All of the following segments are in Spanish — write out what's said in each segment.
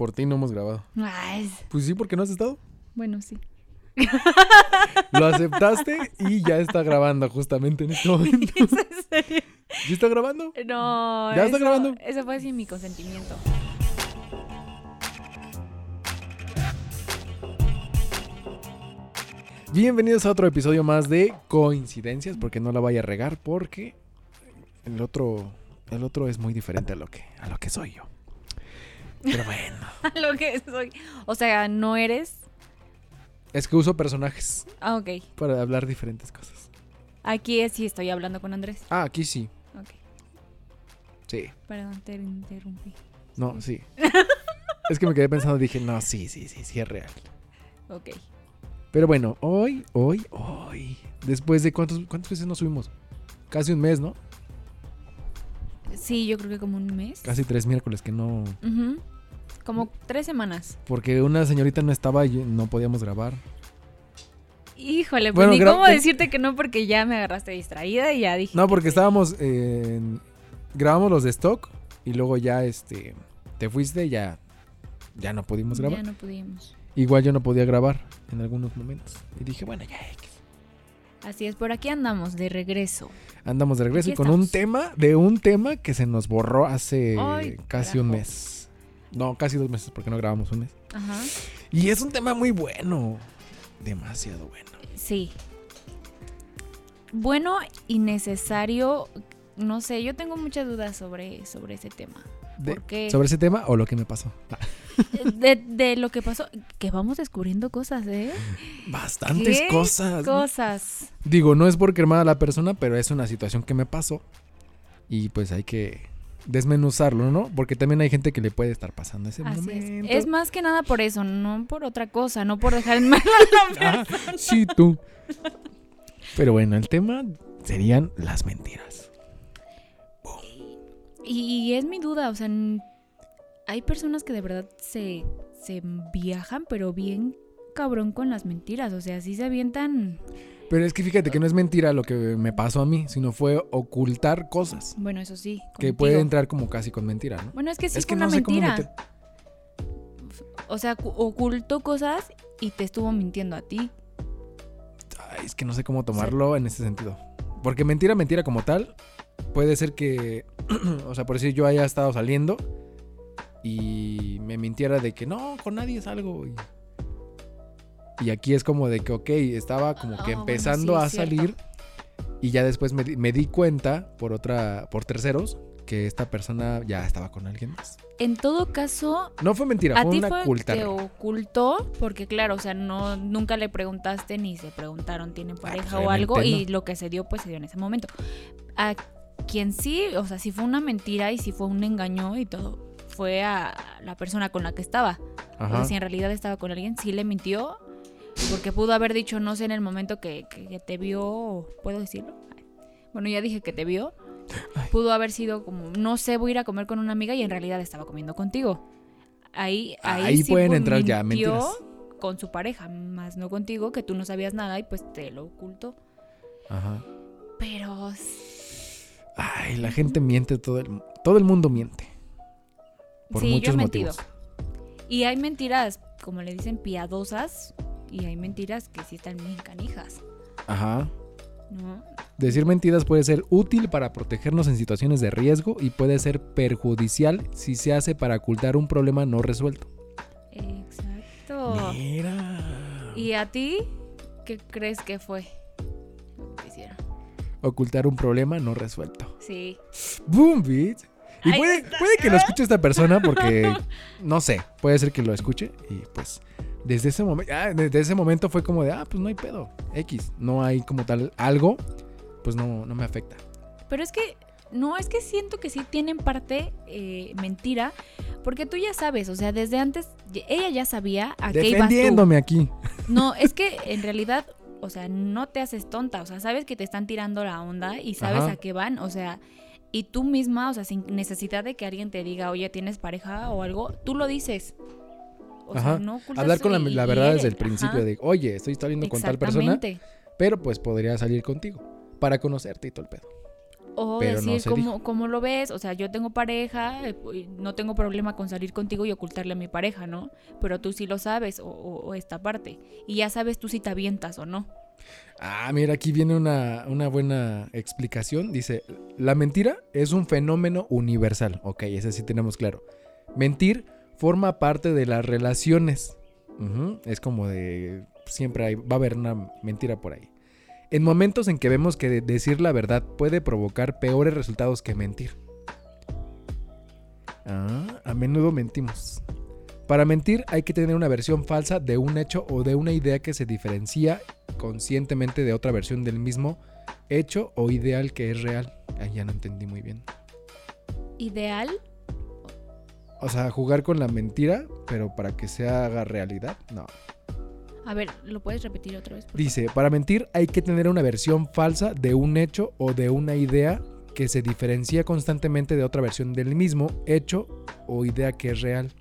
por ti no hemos grabado. Ay, Pues sí, porque no has estado. bueno, sí. Lo aceptaste y ya está grabando justamente en este momento. ¿Es en serio? ¿Ya está grabando? No. ¿Ya está eso- grabando? Eso fue sin mi consentimiento. Bienvenidos a otro episodio más de Coincidencias, porque no la vaya a regar, porque el otro, el otro es muy diferente a lo que, a lo que soy yo. Pero bueno, Lo que soy. O sea, no eres. es que uso personajes Ah, ok. para hablar diferentes cosas. Aquí sí estoy hablando con Andrés. Ah, aquí sí, Ok. sí. Perdón, te interrumpí. No, sí. Es que me quedé pensando, dije, no, sí, sí, sí, sí es real. Ok. Pero bueno, hoy, hoy, hoy, después de cuántos, cuántas veces nos subimos? Casi un mes, ¿no? Sí, yo creo que como un mes. Casi tres miércoles que no... Como tres semanas. Porque una señorita no estaba y no podíamos grabar. Híjole, pues Bueno, ni cómo te- decirte que no porque ya me agarraste distraída y ya dije. No, porque que- estábamos en... Grabamos los de stock y luego ya, este... Te fuiste y ya... Ya no pudimos grabar. Ya no pudimos. Igual yo no podía grabar en algunos momentos. Y dije, bueno, ya X. Así es, por aquí andamos de regreso. Andamos de regreso Aquí y con un tema, de un tema que se nos borró hace Ay, casi un mes. No, casi dos meses porque no grabamos un mes. Ajá. Y es un tema muy bueno. Demasiado bueno. Sí. Bueno y necesario. No sé, yo tengo muchas dudas sobre, sobre ese tema. ¿Sobre ese tema o lo que me pasó? De, de lo que pasó, que vamos descubriendo cosas, ¿eh? Bastantes ¿Qué cosas. Cosas. Digo, no es por quemar a la persona, pero es una situación que me pasó. Y pues hay que desmenuzarlo, ¿no? Porque también hay gente que le puede estar pasando ese Así momento. es. Es más que nada por eso, no por otra cosa, no por dejar en mal a la Ah, sí, tú. Pero bueno, el tema serían las mentiras. Y es mi duda, o sea, hay personas que de verdad se, se viajan, pero bien cabrón con las mentiras, o sea, sí se avientan, Pero es que fíjate que no es mentira lo que me pasó a mí, sino fue ocultar cosas. bueno, eso sí. Que puede entrar como casi con mentira, ¿no? Bueno, es que sí es que fue una no sé cómo mentira. meter. O sea, cu- ocultó cosas y te estuvo mintiendo a ti. Ay, es que no sé cómo tomarlo en ese sentido. Porque mentira, mentira como tal, puede ser que, o sea, por decir yo haya estado saliendo y me mintiera de que no, con nadie salgo. Y, y aquí es como de que, ok, estaba como que Ah, bueno, empezando sí, a salir y ya después me, di- me di cuenta por otra, por terceros, que esta persona ya estaba con alguien más. En todo caso, No fue mentira, a fue ti una fue te ocultó, porque claro, o sea, no nunca le preguntaste ni se preguntaron, ¿tienen pareja pues, o algo? Y lo que se dio, pues se dio en ese momento. A quien sí, o sea, si fue una mentira y si fue un engaño y todo, fue a la persona con la que estaba. O Ajá. sea, si en realidad estaba con alguien, sí le mintió, porque pudo haber dicho, no sé, en el momento que, que- te vio, ¿puedo decirlo? Bueno, ya dije que te vio. Pudo haber sido como, no sé, voy a ir a comer con una amiga y en realidad estaba comiendo contigo. Ahí, ahí, Ahí sí pueden entrar ya mentiras. con su pareja, más no contigo, que tú no sabías nada y pues te lo ocultó. Ajá. Pero Ay, la gente miente, todo el, todo el mundo miente. Por sí, yo he muchos mentido. motivos. Y hay mentiras, como le dicen, piadosas y hay mentiras que sí están bien canijas, Ajá. ¿no? Decir mentiras puede ser útil para protegernos en situaciones de riesgo y puede ser perjudicial si se hace para ocultar un problema no resuelto. Exacto. Mira. ¿Y a ti qué crees que fue? Ocultar un problema no resuelto. Sí. Boom, bitch. Y puede, que lo escuche esta persona porque, no sé, puede ser que lo escuche y pues desde ese momento, desde ese momento fue como de, ah, pues no hay pedo, X, no hay como tal algo, pues no, no me afecta. Pero es que, no, es que siento que sí tienen parte eh, mentira, porque tú ya sabes, o sea, desde antes, ella ya sabía a qué ibas tú. Defendiéndome aquí. No, es que en realidad, o sea, no te haces tonta, o sea, sabes que te están tirando la onda y sabes Ajá. a qué van, o sea, y tú misma, o sea, sin necesidad de que alguien te diga, oye, ¿tienes pareja o algo? Tú lo dices. O Ajá. sea, no Hablar con la, verdad eres- desde el principio ajá, de, oye, estoy saliendo con tal persona, pero pues podría salir contigo para conocerte y todo el pedo. O Pero decir cómo, cómo lo ves, o sea, yo tengo pareja, eh, no tengo problema con salir contigo y ocultarle a mi pareja, ¿no? Pero tú sí lo sabes, o, o- o esta parte. Y ya sabes tú si te avientas o no. Ah, mira, aquí viene una, una buena explicación. Dice, la mentira es un fenómeno universal. Ok, ese sí tenemos claro. Mentir forma parte de las relaciones. Es como de, siempre hay, va a haber una mentira por ahí. En momentos en que vemos que de- decir la verdad puede provocar peores resultados que mentir. Ah, a menudo mentimos. Para mentir hay que tener una versión falsa de un hecho o de una idea que se diferencia conscientemente de otra versión del mismo hecho o ideal que es real. Ay, ya no entendí muy bien. Ideal, O sea, jugar con la mentira, pero para que se haga realidad. No. A ver, ¿lo puedes repetir otra vez? Dice, para mentir hay que tener una versión falsa de un hecho o de una idea que se diferencia constantemente de otra versión del mismo hecho o idea que es real.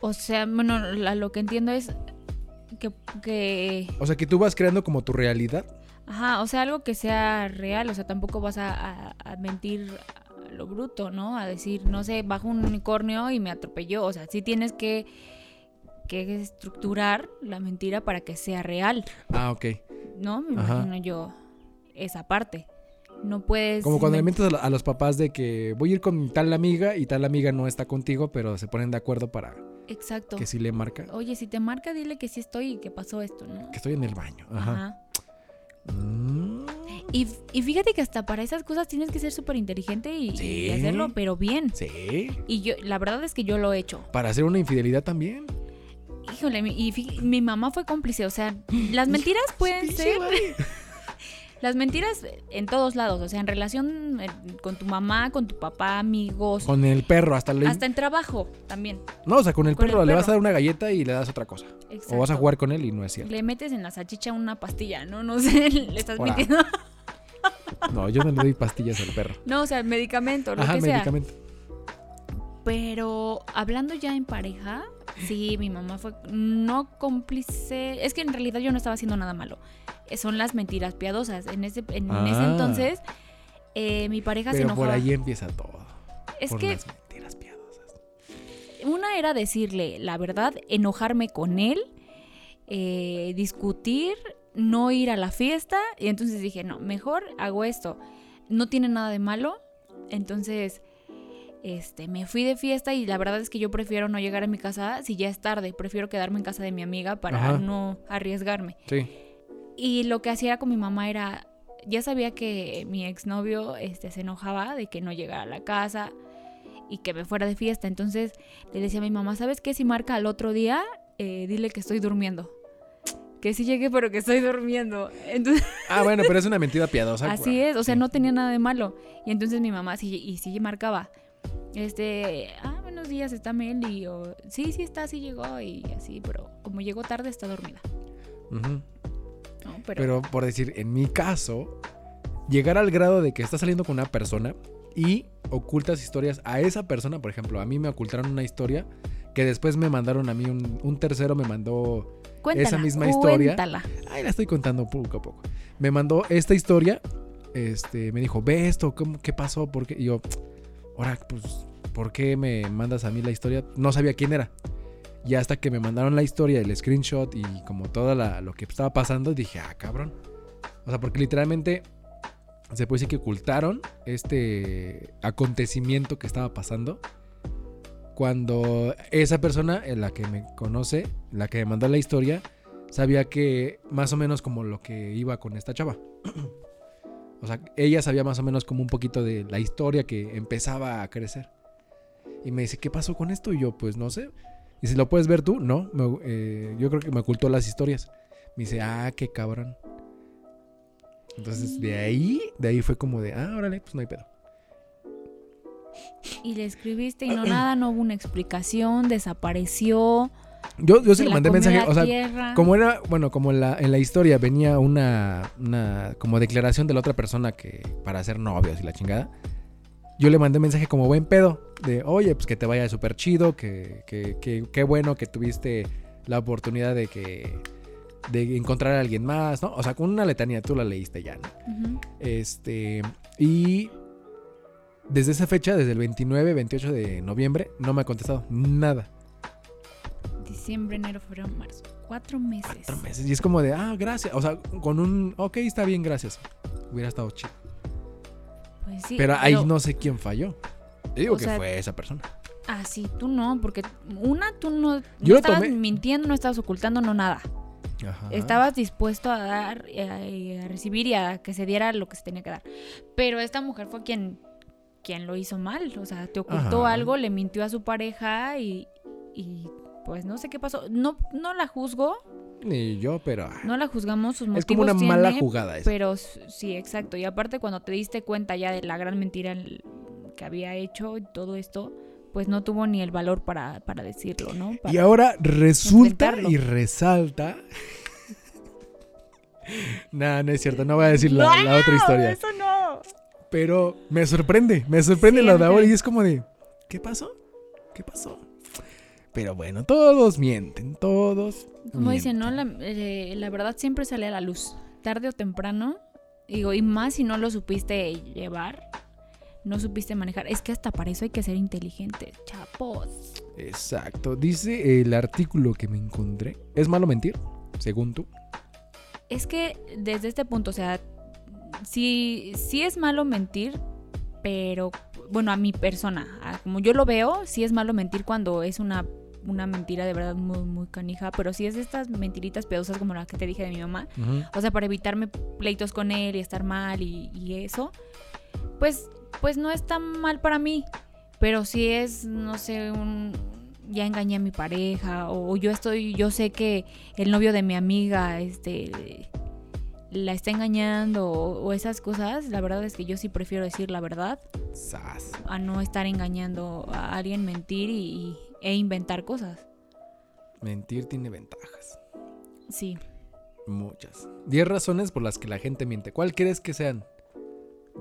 O sea, bueno, lo que entiendo es que, que- O sea, que tú vas creando como tu realidad. Ajá, o sea, algo que sea real, o sea, tampoco vas a, a- a mentir lo bruto, ¿no? A decir, no sé, bajo un unicornio y me atropelló. O sea, sí tienes que, que estructurar la mentira para que sea real, Ah, ok. ¿no? Me Ajá. imagino yo esa parte. No puedes... Como cuando le mientes a lo- a los papás de que voy a ir con tal amiga y tal amiga no está contigo, pero se ponen de acuerdo para Exacto. que sí le marca. Oye, si te marca, dile que sí estoy y que pasó esto, ¿no? Que estoy en el baño. Ajá. Ajá. Mm, Y, y fíjate que hasta para esas cosas tienes que ser súper inteligente y, hacerlo, pero bien. sí. Y yo, la verdad es que yo lo he hecho. Para hacer una infidelidad también. Híjole, mi- y mi mamá fue cómplice. O sea, las mentiras pueden ser. Las mentiras en todos lados. O sea, en relación eh, con tu mamá, con tu papá, amigos. Con el perro, hasta le. Hasta en trabajo también. No, o sea, con el con el perro le vas a dar una galleta y le das otra cosa. Exacto. O vas a jugar con él y no es cierto. Le metes en la salchicha una pastilla, ¿no? No sé, le estás mintiendo. No, yo no le doy pastillas al perro. No, o sea, medicamento, lo Ajá, que sea. medicamento. Pero hablando ya en pareja, sí, mi mamá fue no cómplice. Es que en realidad yo no estaba haciendo nada malo. Eh, Son las mentiras piadosas. En ese, en ese Ah. entonces, eh, mi pareja se enojaba. por ahí empieza todo. es por que las mentiras piadosas. una era decirle la verdad, enojarme con él, eh, discutir, no ir a la fiesta. Y entonces dije, no, mejor hago esto. No tiene nada de malo. Entonces, este, me fui de fiesta y la verdad es que yo prefiero no llegar a mi casa si ya es tarde. Prefiero quedarme en casa de mi amiga para Ajá. no arriesgarme. Sí. Y lo que hacía con mi mamá era, ya sabía que mi exnovio este, se enojaba de que no llegara a la casa y que me fuera de fiesta. Entonces le decía a mi mamá, ¿sabes qué? Si marca al otro día, eh, dile que estoy durmiendo. Que sí llegué, pero que estoy durmiendo. Entonces, Ah, bueno, pero es una mentira piadosa. así es, o sea, Sí. no tenía nada de malo. Y entonces mi mamá sí, y sí marcaba. Este, ah, buenos días, está Meli. O, sí, sí está, sí llegó. Y así, pero como llegó tarde, está dormida. Pero, Pero por decir, en mi caso, llegar al grado de que estás saliendo con una persona y ocultas historias a esa persona, por ejemplo, a mí me ocultaron una historia que después me mandaron a mí, un, un tercero me mandó, cuéntala, esa misma historia. Cuéntala. ay, la estoy contando poco a poco, me mandó esta historia, este, me dijo, ve esto, ¿cómo- ¿qué pasó? ¿Por qué? Y yo, ahora, pues, ¿por qué me mandas a mí la historia? No sabía quién era. Y hasta que me mandaron la historia, el screenshot y como todo lo que estaba pasando, dije, ah, cabrón. O sea, porque literalmente se puede decir que ocultaron este acontecimiento que estaba pasando. Cuando esa persona, en la que me conoce, la que me mandó la historia, sabía que más o menos como lo que iba con esta chava. o sea, ella sabía más o menos como un poquito de la historia que empezaba a crecer. Y me dice, ¿qué pasó con esto? Y yo, pues no sé. Y si lo puedes ver tú, no. eh, yo creo que me ocultó las historias. Me dice, ah, qué cabrón. Entonces de ahí, de ahí fue como de, ah, órale, pues no hay pedo. Y le escribiste y no nada, no hubo una explicación, desapareció. Yo, yo sí le mandé mensaje, la o sea, tierra. como era, bueno, como en la, en la historia venía una, una como declaración de la otra persona que para ser novios y la chingada, yo le mandé mensaje como buen pedo, de oye, pues que te vaya súper chido, que, que, que, qué bueno que tuviste la oportunidad de que, de encontrar a alguien más, ¿no? O sea, con una letanía, tú la leíste ya, ¿no? Este, y desde esa fecha, desde el 29, 28 de noviembre, no me ha contestado nada. Diciembre, enero, febrero, marzo. Cuatro meses. Cuatro meses. Y es como de, ah, gracias. O sea, con un, ok, está bien, gracias. Hubiera estado chido. Pues sí, pero ahí no sé quién falló. Yo digo que sea, fue esa persona. Ah, sí, tú no, porque una, tú no, no Yo lo estabas tomé- mintiendo, no estabas ocultando, no nada. Ajá. Estabas dispuesto a dar, eh, a, a recibir y a que se diera lo que se tenía que dar. Pero esta mujer fue quien, quien lo hizo mal. O sea, te ocultó Ajá. algo, le mintió a su pareja y, y pues no sé qué pasó. No, no la juzgo, Ni yo, pero. ah, no la juzgamos, sus motivos es como una mala jugada esa. Pero sí, exacto. Y aparte cuando te diste cuenta ya de la gran mentira que había hecho y todo esto, pues no tuvo ni el valor para, para decirlo, ¿no? Y ahora resulta y resalta. nah, no es cierto, no voy a decir la, la otra historia. Eso no. Pero me sorprende, me sorprende lo de ahora Siempre. y es como de, ¿qué pasó? ¿Qué pasó? Pero bueno, todos mienten, todos. Como dicen, ¿no? La, eh, la verdad siempre sale a la luz, tarde o temprano. Digo, y más si no lo supiste llevar, no supiste manejar. Es que hasta para eso hay que ser inteligente, chapos. Exacto. Dice el artículo que me encontré. ¿Es malo mentir? Según tú. Es que desde este punto, o sea, sí, sí es malo mentir, pero bueno, a mi persona, como yo lo veo, sí es malo mentir cuando es una, una mentira de verdad muy, muy canija, pero si es de estas mentiritas piadosas como la que te dije de mi mamá, o sea, para evitarme pleitos con él y estar mal y, y eso, pues, pues no es tan mal para mí. Pero si es, no sé, un ya engañé a mi pareja o yo estoy, yo sé que el novio de mi amiga, este, la está engañando o, o esas cosas, la verdad es que yo sí prefiero decir la verdad Sas. a no estar engañando a alguien, mentir y, y- e inventar cosas. Mentir tiene ventajas. Sí. Muchas. 10 razones por las que la gente miente. ¿Cuál crees que sean?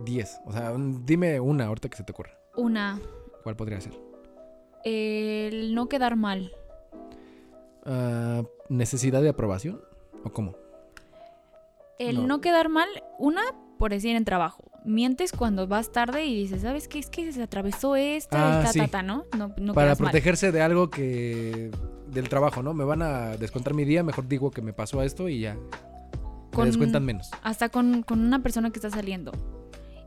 10. O sea, dime una ahorita que se te ocurra. Una, ¿Cuál podría ser? el no quedar mal. Ah, ¿Necesidad de aprobación? ¿O cómo? El No. no. quedar mal, una, por decir en trabajo. Mientes cuando vas tarde y dices, ¿sabes qué? Es que se atravesó esto Ah, y ta, sí. ta, ta, ¿no? No, no Para mal. protegerse de algo que... Del trabajo, ¿no? Me van a descontar mi día, mejor digo que me pasó esto y ya. Me Con- descuentan menos. Hasta con, con una persona que está saliendo.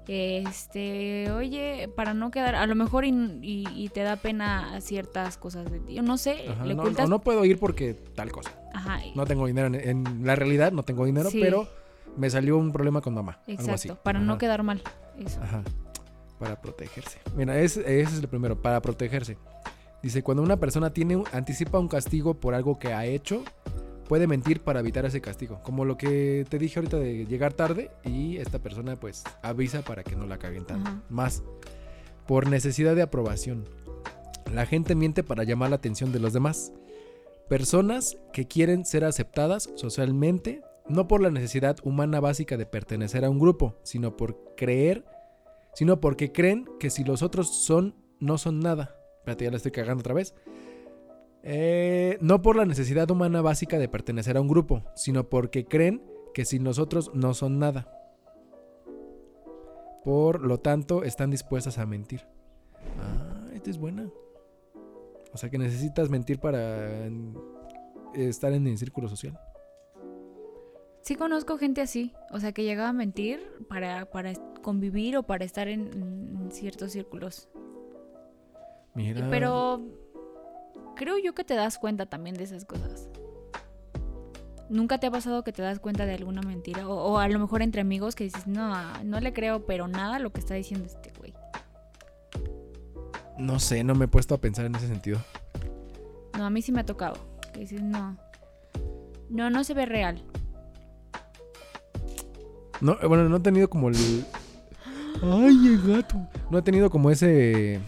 Este, oye, para no quedar, a lo mejor y, y- y te da pena ciertas cosas de ti. No sé, Ajá, le no, ocultas. no puedo ir porque tal cosa. Ajá, No tengo dinero. En, en la realidad no tengo dinero, Sí. pero me salió un problema con mamá. algo así. exacto, para no Ajá. quedar mal. Eso. Ajá. Para protegerse. Mira, ese, ese es el primero, para protegerse. Dice, cuando una persona tiene anticipa un castigo por algo que ha hecho, puede mentir para evitar ese castigo. Como lo que te dije ahorita de llegar tarde y esta persona pues avisa para que no la caguen tanto. Ajá. Más. Por necesidad de aprobación. La gente miente para llamar la atención de los demás. Personas que quieren ser aceptadas socialmente, no por la necesidad humana básica de pertenecer a un grupo, sino por creer, sino porque creen que si los otros son, no son nada. Espérate, ya la estoy cagando otra vez. Eh, no por la necesidad humana básica de pertenecer a un grupo, sino porque creen que sin nosotros no son nada. Por lo tanto, están dispuestas a mentir. Ah, esta es buena. O sea que necesitas mentir para estar en el círculo social. Sí conozco gente así, o sea, que llegaba a mentir para, para convivir o para estar en, en ciertos círculos. Mira. Pero creo yo que te das cuenta también de esas cosas. ¿Nunca te ha pasado que te das cuenta de alguna mentira? O, o a lo mejor entre amigos que dices, no, no le creo, pero nada lo que está diciendo este güey. No sé, no me he puesto a pensar en ese sentido. No, a mí sí me ha tocado. Que dices, no. No, no se ve real. No, eh, bueno, no he tenido como el. ¡Ay, el gato! No he tenido como ese.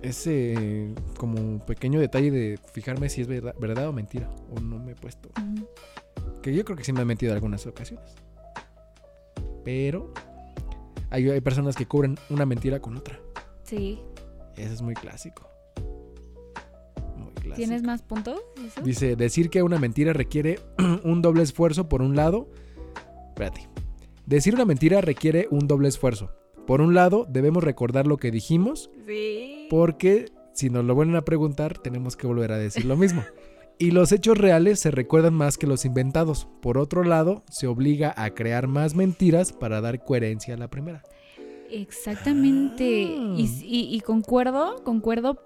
Ese. Como pequeño detalle de fijarme si es verdad, verdad o mentira. O no me he puesto. Que yo creo que sí me he metido en algunas ocasiones. Pero. Hay, hay personas que cubren una mentira con otra. Sí. Eso es muy clásico. Muy clásico. ¿Tienes más puntos? Dice, decir que una mentira requiere un doble esfuerzo por un lado. Espérate. Decir una mentira requiere un doble esfuerzo. Por un lado, debemos recordar lo que dijimos, Sí. porque si nos lo vuelven a preguntar, tenemos que volver a decir lo mismo. Y los hechos reales se recuerdan más que los inventados. Por otro lado, se obliga a crear más mentiras para dar coherencia a la primera. Exactamente. Ah. Y, y- y concuerdo, concuerdo.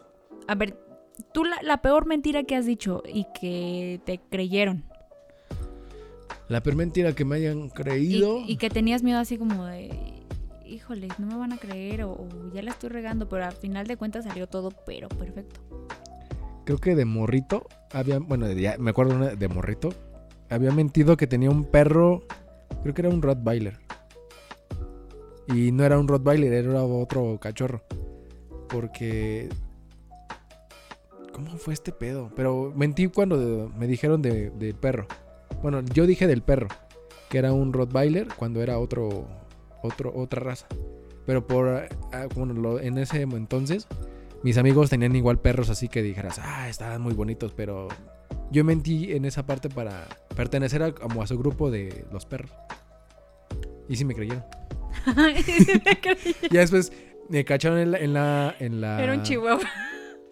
A ver, tú la, la peor mentira que has dicho y que te creyeron. La peor mentira que me hayan creído. y que tenías miedo así como de, híjole, no me van a creer o, o ya la estoy regando, pero al final de cuentas salió todo pero perfecto. Creo que de morrito había, bueno, ya me acuerdo una de morrito, había mentido que tenía un perro, creo que era un Rottweiler. Y no era un Rottweiler, era otro cachorro. Porque ¿Cómo fue este pedo? Pero mentí cuando me dijeron de- perro. Bueno, yo dije del perro, que era un Rottweiler cuando era otro, otro otra raza. Pero por ah, bueno, lo- en ese entonces mis amigos tenían igual perros así que dijeras, ah, estaban muy bonitos, pero yo mentí en esa parte para pertenecer a, como a su grupo de los perros. Y sí me creyeron. Y después me cacharon en la... En la, en la- Era un chihuahua.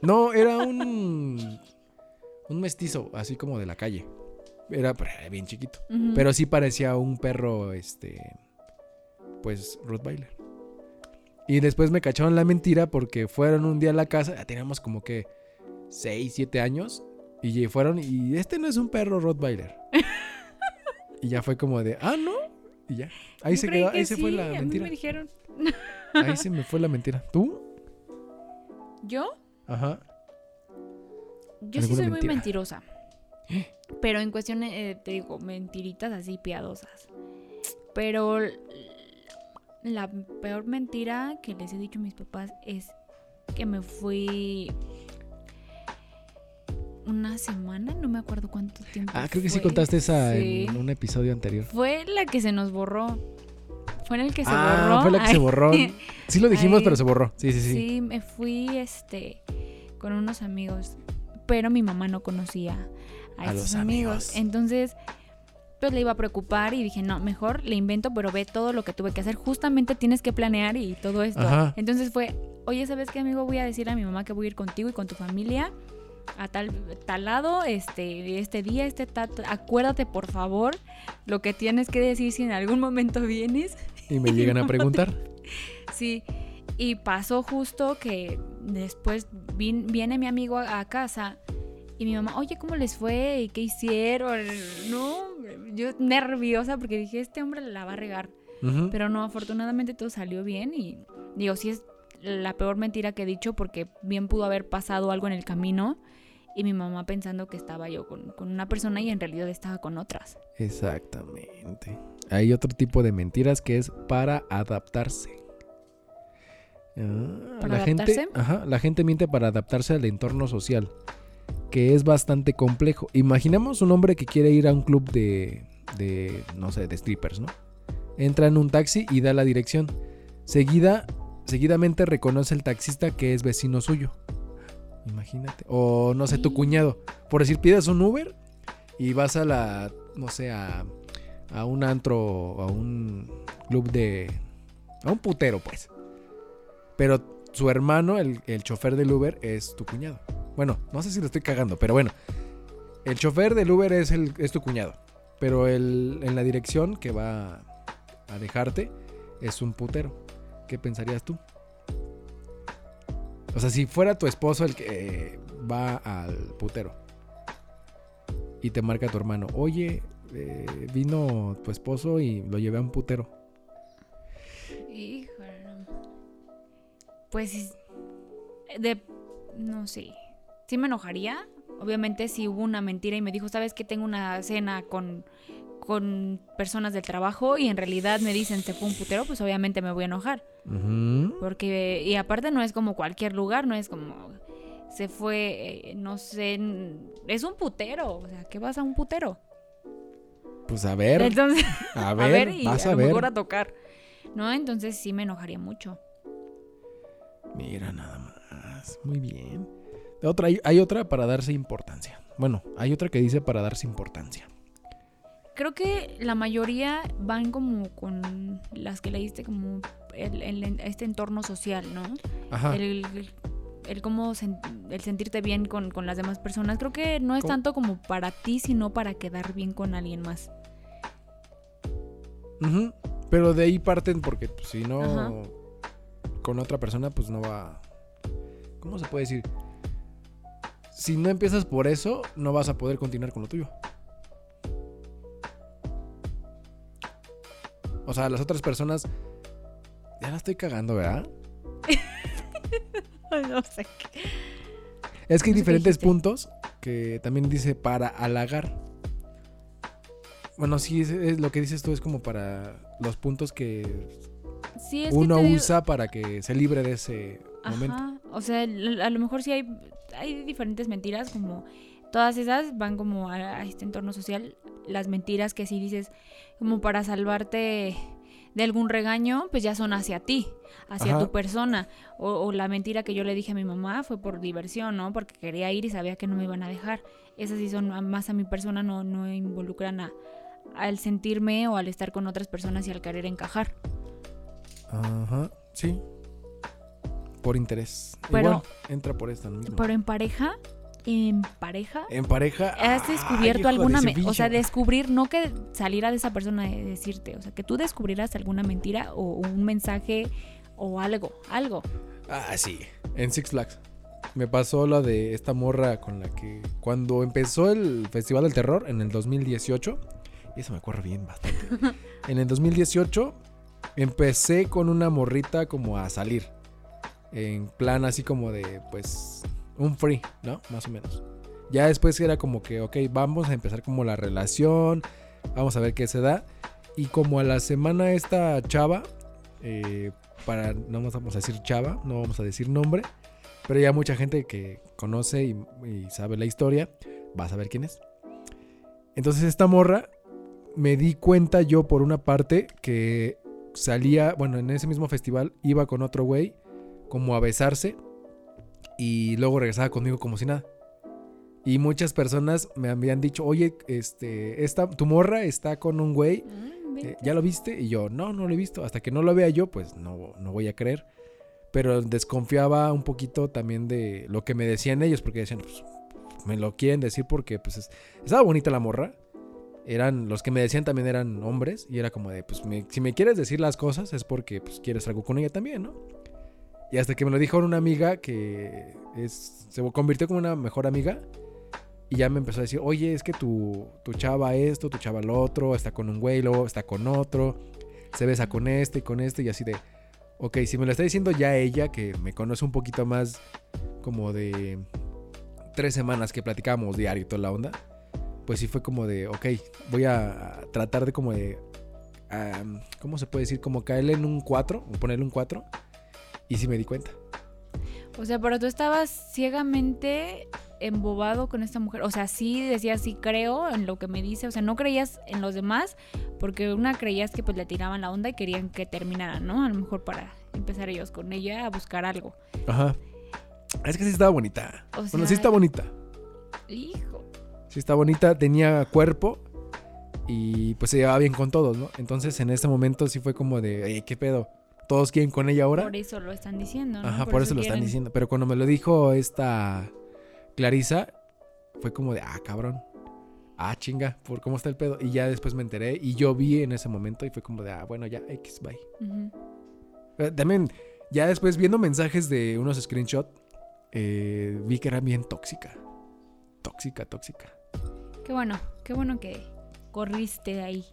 No, era un... Un mestizo, así como de la calle. Era pero, era bien chiquito. Pero sí parecía un perro, este... Pues, Rottweiler. Y después me cacharon la mentira porque fueron un día a la casa, ya teníamos como que 6, 7 años, y fueron, y este no es un perro Rottweiler. y ya fue como de, ah, no, y ya. Ahí Yo se quedó, que ahí se fue la a mí mentira. me dijeron. Ahí se me fue la mentira. ¿Tú? ¿Yo? Ajá. Yo sí ¿Alguna soy muy mentirosa. Pero en cuestiones, eh, te digo, mentiritas así piadosas. Pero la peor mentira que les he dicho a mis papás es que me fui una semana, no me acuerdo cuánto tiempo. Ah, creo que sí contaste esa Sí. en un episodio anterior. Fue la que se nos borró. Fue en el que se ah, borró. fue la que se borró. Sí lo dijimos, Ay. pero se borró. Sí, sí, sí. Sí, me fui este con unos amigos, pero mi mamá no conocía a, los amigos. amigos. Entonces, pues le iba a preocupar y dije, no, mejor le invento, pero ve todo lo que tuve que hacer. Justamente tienes que planear y todo esto. Ajá. Entonces fue, oye, ¿sabes qué, amigo? Voy a decir a mi mamá que voy a ir contigo y con tu familia a tal, tal lado, este, este día, este ta- ta- acuérdate por favor lo que tienes que decir si en algún momento vienes. Y me llegan a preguntar. Sí, y pasó justo que después vin- viene mi amigo a, a casa y mi mamá, oye, ¿cómo les fue? ¿Y qué hicieron? No, yo nerviosa porque dije, este hombre la va a regar. Pero no, afortunadamente todo salió bien y digo, sí es la peor mentira que he dicho porque bien pudo haber pasado algo en el camino y mi mamá pensando que estaba yo con, con una persona y en realidad estaba con otras. Exactamente. Hay otro tipo de mentiras que es para adaptarse. Ah, ¿Para la gente, adaptarse? ajá, la gente miente para adaptarse al entorno social, que es bastante complejo. Imaginemos un hombre que quiere ir a un club de, de no sé, de strippers, ¿no? Entra en un taxi y da la dirección. Seguida, seguidamente reconoce el taxista que es vecino suyo. Imagínate. O no sé, tu cuñado. Por decir, pidas un Uber y vas a la, no sé, a, a un antro, a un club de... A un putero, pues. Pero su hermano, el, el chofer del Uber, es tu cuñado. Bueno, no sé si lo estoy cagando, pero bueno. El chofer del Uber es, el, es tu cuñado. Pero el, en la dirección que va a dejarte es un putero. ¿Qué pensarías tú? O sea, si fuera tu esposo el que eh, va al putero y te marca tu hermano, oye, eh, vino tu esposo y lo llevé a un putero. Híjole. Pues de no sé. Me enojaría. Obviamente si hubo una mentira y me dijo, "¿Sabes que tengo una cena con con personas del trabajo y en realidad me dicen se fue un putero, pues obviamente me voy a enojar. Porque, y aparte no es como cualquier lugar, no es como se fue, eh, no sé, es un putero, o sea, ¿qué vas a un putero? Pues a ver, Entonces, a a ver, ver, y vas a, a, lo ver. mejor a tocar. ¿No? Entonces sí me enojaría mucho. Mira nada más. Muy bien. Otra, hay, hay otra para darse importancia. Bueno, hay otra que dice para darse importancia. Creo que la mayoría van como con las que leíste como el, el- este entorno social, ¿no? Ajá. El, el, cómo sen- el sentirte bien con, con las demás personas. Creo que no es ¿Cómo? tanto como para ti, sino para quedar bien con alguien más. Ujú. Pero de ahí parten porque pues, si no Ajá. con otra persona pues no va ¿Cómo se puede decir? Si no empiezas por eso, no vas a poder continuar con lo tuyo. O sea, las otras personas ya la estoy cagando, ¿verdad? no sé. Es que hay diferentes dijiste. puntos que también dice para halagar. Bueno, sí, es, es lo que dices tú es como para los puntos que Sí, es que uno digo- usa para que se libre de ese momento. O sea, a lo mejor sí hay, hay diferentes mentiras, como todas esas van como a, a este entorno social. Las mentiras que sí dices como para salvarte de algún regaño, pues ya son hacia ti, hacia Ajá. tu persona. O, o la mentira que yo le dije a mi mamá fue por diversión, ¿no? Porque quería ir y sabía que no me iban a dejar. Esas sí son más a mi persona, no, no involucran a, al sentirme o al estar con otras personas y al querer encajar. Ajá, sí. Por interés. Pero- Igual, entra por esta misma. Pero en pareja, en pareja, En pareja. ¿Has ¡ay, descubierto de alguna mentira? O sea, descubrir, no que saliera de esa persona de decirte, o sea, que tú descubrieras alguna mentira o un mensaje o algo, algo. Ah, sí. En Six Flags. Me pasó lo de esta morra con la que. Cuando empezó el Festival del Terror en el 2018. Y eso me acuerdo bien bastante. en el 2018 empecé con una morrita como a salir. En plan así como de, pues, un free, ¿no? Más o menos. Ya después era como que, ok, vamos a empezar como la relación. Vamos a ver qué se da. Y como a la semana esta chava, eh, para, no vamos a decir chava, no vamos a decir nombre, pero ya mucha gente que conoce y, y sabe la historia va a saber quién es. Entonces esta morra, me di cuenta yo por una parte que salía, bueno, en ese mismo festival iba con otro güey como a besarse y luego regresaba conmigo como si nada. Y muchas personas me habían dicho, oye, este, esta, tu morra está con un güey eh, ¿ya lo viste? Y yo, no, no lo he visto. Hasta que no lo vea yo, pues no, no voy a creer. Pero desconfiaba un poquito también de lo que me decían ellos, porque decían, pues, me lo quieren decir porque, pues, es- estaba bonita la morra. Eran, los que me decían también eran hombres, y era como de, pues, me- si me quieres decir las cosas es porque, pues, quieres algo con ella también, ¿no? Y hasta que me lo dijo una amiga que se convirtió como una mejor amiga. Y ya me empezó a decir, oye, es que tu, tu chava esto, tu chava lo otro, está con un güey, luego está con otro, se besa con este y con este, y así de, ok, si me lo está diciendo ya ella, que me conoce un poquito más como de tres semanas que platicábamos diario y toda la onda, pues sí fue como de, ok, voy a tratar de como de, ¿cómo se puede decir? Como caerle en un 4, o ponerle un 4, y sí me di cuenta. O sea, pero tú estabas ciegamente embobado con esta mujer. O sea, sí decías, sí creo en lo que me dice. O sea, no creías en los demás porque una creías que pues le tiraban la onda y querían que terminaran, ¿no? A lo mejor para empezar ellos con ella a buscar algo. Ajá. Es que sí estaba bonita. O bueno, sea, sí está bonita. Hijo. Sí está bonita, tenía cuerpo y pues se llevaba bien con todos, ¿no? Entonces en ese momento sí fue como de, "Ey, ¿qué pedo? ¿Todos quieren con ella ahora? Por eso lo están diciendo, ¿no? Ajá, por, eso, lo están diciendo. Pero cuando me lo dijo esta Clarisa, fue como de, ah, cabrón. Ah, chinga, ¿por cómo está el pedo? Y ya después me enteré y yo vi en ese momento y fue como de, ah, bueno, ya, X, bye. Eh, También, ya después viendo mensajes de unos screenshots, eh, vi que era bien tóxica. Tóxica, tóxica. Qué bueno, qué bueno que corriste ahí.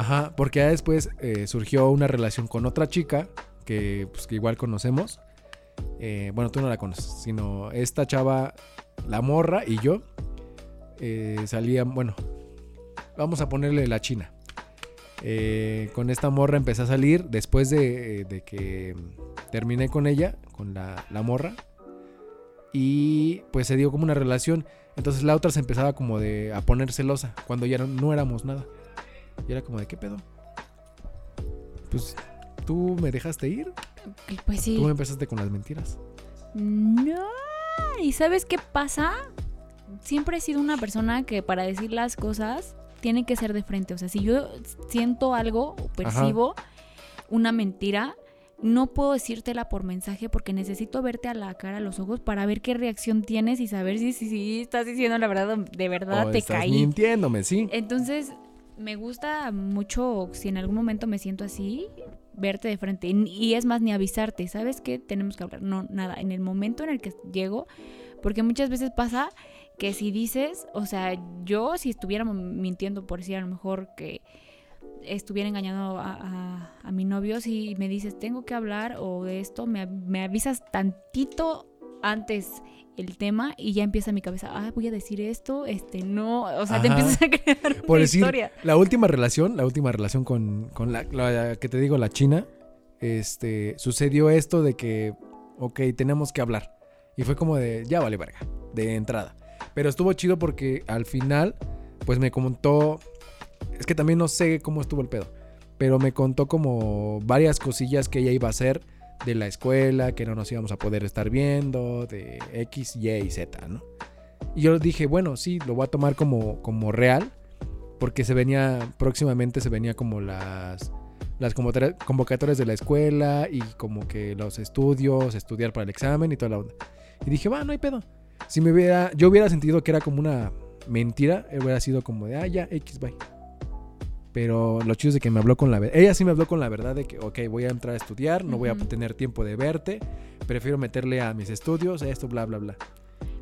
Ajá, porque después eh, surgió una relación con otra chica que, pues, que igual conocemos. Eh, bueno, tú no la conoces, sino esta chava, la morra y yo eh, bueno, vamos a ponerle la china. Eh, con esta morra empecé a salir después de, que terminé con ella, con la, morra. Y pues se dio como una relación. Entonces la otra se empezaba como de a poner celosa cuando ya no éramos nada. Y era como de, ¿qué pedo? Pues tú me dejaste ir. Pues sí. Tú me empezaste con las mentiras. No, ¿y sabes qué pasa? Siempre he sido una persona que para decir las cosas tiene que ser de frente. O sea, si yo siento algo o percibo una mentira, no puedo decírtela por mensaje porque necesito verte a la cara, a los ojos, para ver qué reacción tienes y saber si, si, si estás diciendo la verdad de verdad O te estás caí. mintiéndome, sí. Entonces, me gusta mucho, si en algún momento me siento así, verte de frente. Y es más, ni avisarte, ¿sabes qué? Tenemos que hablar. No, nada. En el momento en el que llego, porque muchas veces pasa que si dices, o sea, yo si estuviera mintiendo por decir a lo mejor que estuviera engañando a, a- a mi novio, si me dices, tengo que hablar o de esto, me, me avisas tantito antes el tema y ya empieza mi cabeza, ah, voy a decir esto, este no, o sea, te empiezas a crear Por una decir, historia. la última relación, la última relación con, con la, la que te digo, la china, este, sucedió esto de que, ok, tenemos que hablar. Y fue como de, ya vale verga, de entrada. Pero estuvo chido porque al final, pues me contó, es que también no sé cómo estuvo el pedo, pero me contó como varias cosillas que ella iba a hacer de la escuela, que no nos íbamos a poder estar viendo, de X, Y y Z, ¿no? Y yo dije, bueno, sí, lo voy a tomar como, como real, porque se venía, próximamente se venía como las, las convocatorias de la escuela y como que los estudios, estudiar para el examen y toda la onda. Y dije, va, no hay pedo. Si me hubiera, yo hubiera sentido que era como una mentira, hubiera sido como de, ah, ya, X, bye. Pero lo chido es de que me habló con la verdad. Ella sí me habló con la verdad de que, ok, voy a entrar a estudiar, no voy a tener tiempo de verte, prefiero meterle a mis estudios, esto, bla, bla, bla.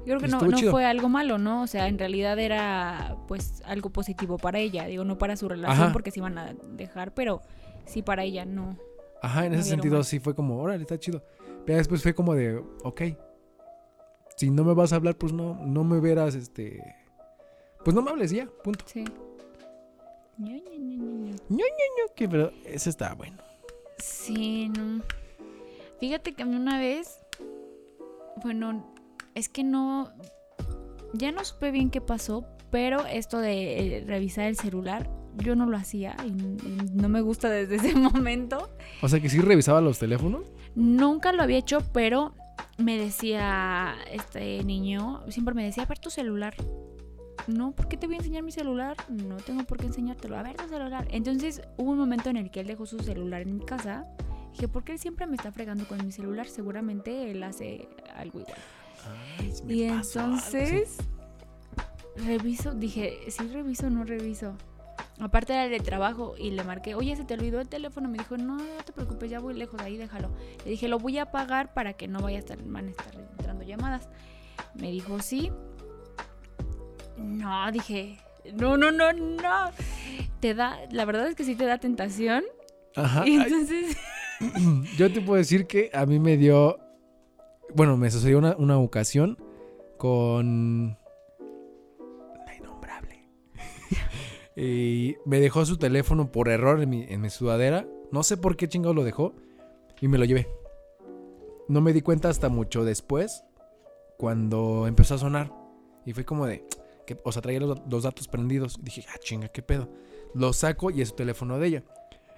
Yo creo que no, no fue algo malo, ¿no? O sea, en realidad era pues algo positivo para ella. Digo, no para su relación Ajá. porque se iban a dejar, pero sí para ella, no. Ajá, en No ese sentido mal. sí fue como, órale, está chido. Pero después fue como de, ok, si no me vas a hablar, pues no, no me verás, este... Pues no me hables ya, punto. Sí. Ño, Ño, Ño. Ok, pero ese está bueno. Sí, no. Fíjate que a mí una vez, bueno, es que no, ya no supe bien qué pasó, pero esto de eh, revisar el celular, yo no lo hacía y, y no me gusta desde ese momento. O sea que sí revisaba los teléfonos. Nunca lo había hecho, pero me decía este niño, siempre me decía, a ver tu celular. No, ¿por qué te voy a enseñar mi celular? No tengo por qué enseñártelo. A ver tu celular. Entonces hubo un momento en el que él dejó su celular en mi casa. Dije, ¿por qué él siempre me está fregando con mi celular? Seguramente él hace algo igual. Ay, Y pasó algo, entonces reviso, dije, sí reviso o no reviso. Aparte era de trabajo y le marqué, oye, se te olvidó el teléfono. Me dijo, no, no te preocupes, ya voy lejos, ahí déjalo. Le dije, lo voy a apagar para que no vaya a estar, van a estar entrando llamadas. Me dijo, sí. No, dije, no, no, no, no. Te da, la verdad es que sí te da tentación. Ajá. Y entonces, Yo te puedo decir que a mí me dio... Bueno, me sucedió una, una ocasión con... La innombrable. y me dejó su teléfono por error en mi, en mi sudadera. No sé por qué chingado lo dejó. Y me lo llevé. No me di cuenta hasta mucho después. Cuando empezó a sonar. Y fue como de... Que, o sea, traía los, datos prendidos. Dije, ah, chinga, qué pedo. Lo saco y es su teléfono de ella.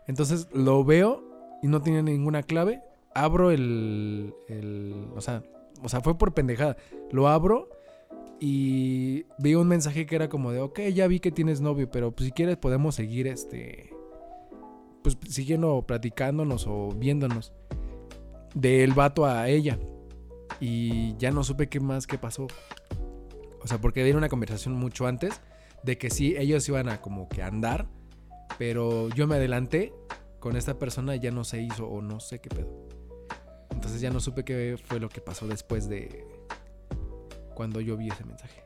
Entonces lo veo y no tiene ninguna clave. Abro el, el- o sea, o sea, fue por pendejada. Lo abro y vi un mensaje que era como de, ok, ya vi que tienes novio, pero pues, si quieres podemos seguir este, pues siguiendo platicándonos o viéndonos. Del vato a ella. Y ya no supe qué más, qué pasó. O sea, porque había una conversación mucho antes de que sí, ellos iban a como que andar, pero yo me adelanté con esta persona y ya no se hizo o no sé qué pedo. Entonces ya no supe qué fue lo que pasó después de cuando yo vi ese mensaje.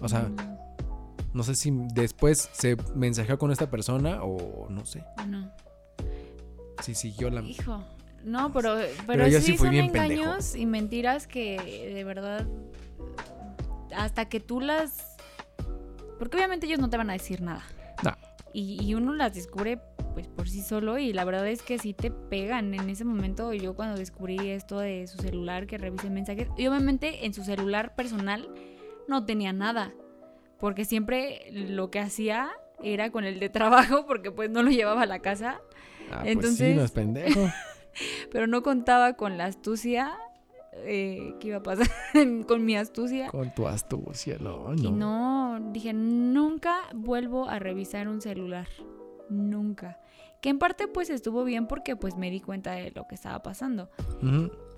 O sea, mm, no sé si después se mensajeó con esta persona o no sé. bueno. Si siguió la... Hijo, no, pero, pero, sí, sí son pendejo. engaños y mentiras que de verdad hasta que tú las porque obviamente ellos no te van a decir nada. No. Y, y uno las descubre pues por sí solo y la verdad es que sí te pegan. En ese momento yo cuando descubrí esto de su celular que revise mensajes y obviamente en su celular personal no tenía nada. Porque siempre lo que hacía era con el de trabajo porque pues no lo llevaba a la casa Ah, pues sí, Entonces- no es pendejo. pero no contaba con la astucia eh, qué iba a pasar con mi astucia. Con tu astucia, no, Y no. no, dije, nunca vuelvo a revisar un celular. Nunca. Que en parte pues estuvo bien porque pues me di cuenta de lo que estaba pasando.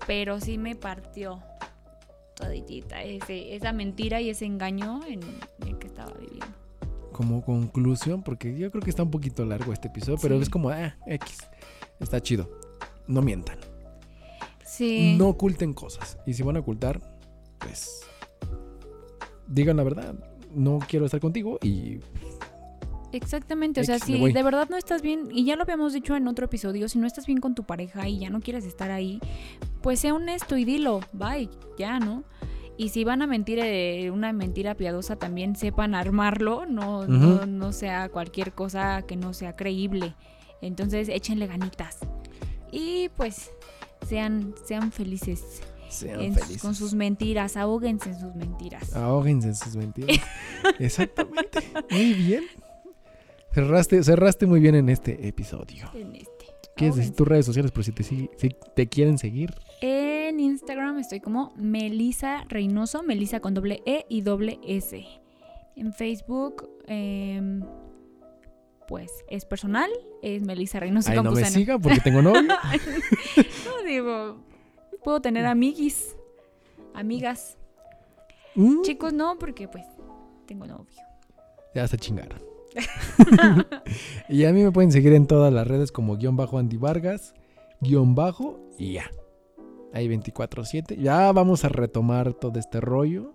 Pero sí me partió toditita ese, esa mentira y ese engaño en el que estaba viviendo. Como conclusión, porque yo creo que está un poquito largo este episodio, pero Sí. es como, ah, X. Está chido. No mientan. Sí. No oculten cosas. Y si van a ocultar, pues digan la verdad. No quiero estar contigo y Exactamente, o sea, si de verdad no estás bien, y ya lo habíamos dicho en otro episodio, si no estás bien con tu pareja y ya no quieres estar ahí, pues sea honesto y dilo, bye, ya, ¿no? Y si van a mentir eh, una mentira piadosa, también sepan armarlo, no, no, no sea cualquier cosa que no sea creíble. Entonces, échenle ganitas. Y pues, sean, sean felices, sean en- felices. con sus mentiras, ahóguense en sus mentiras. Ahóguense en sus mentiras. Exactamente. Muy bien. Cerraste, cerraste muy bien en este episodio. En este. ¿Quieres decir tus redes sociales por si te, si te quieren seguir? En Instagram estoy como Melisa Reynoso, Melisa con doble E y doble S. En Facebook, em, pues es personal, es Melisa Reynoso Ay, no me siga porque tengo novio. No, digo, puedo tener amiguis, amigas. Mm, Chicos, no, porque pues tengo novio. Ya se chingaron. y a mí me pueden seguir en todas las redes como guion bajo Andy Vargas, guion bajo y ya. Hay 24-7. Ya vamos a retomar todo este rollo.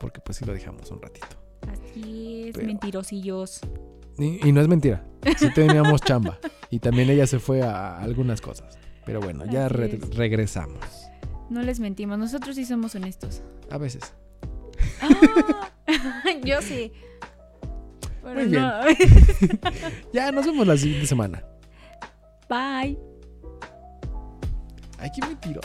Porque pues sí lo dejamos un ratito. Así es, Pero- mentirosillos. Y, y no es mentira. Sí teníamos chamba. Y también ella se fue a algunas cosas. Pero bueno, ya re- regresamos. No les mentimos, nosotros sí somos honestos. A veces. Ah, yo sí. Pero Muy bien. no. Ya nos vemos la siguiente semana. Bye. Ay, qué mentira.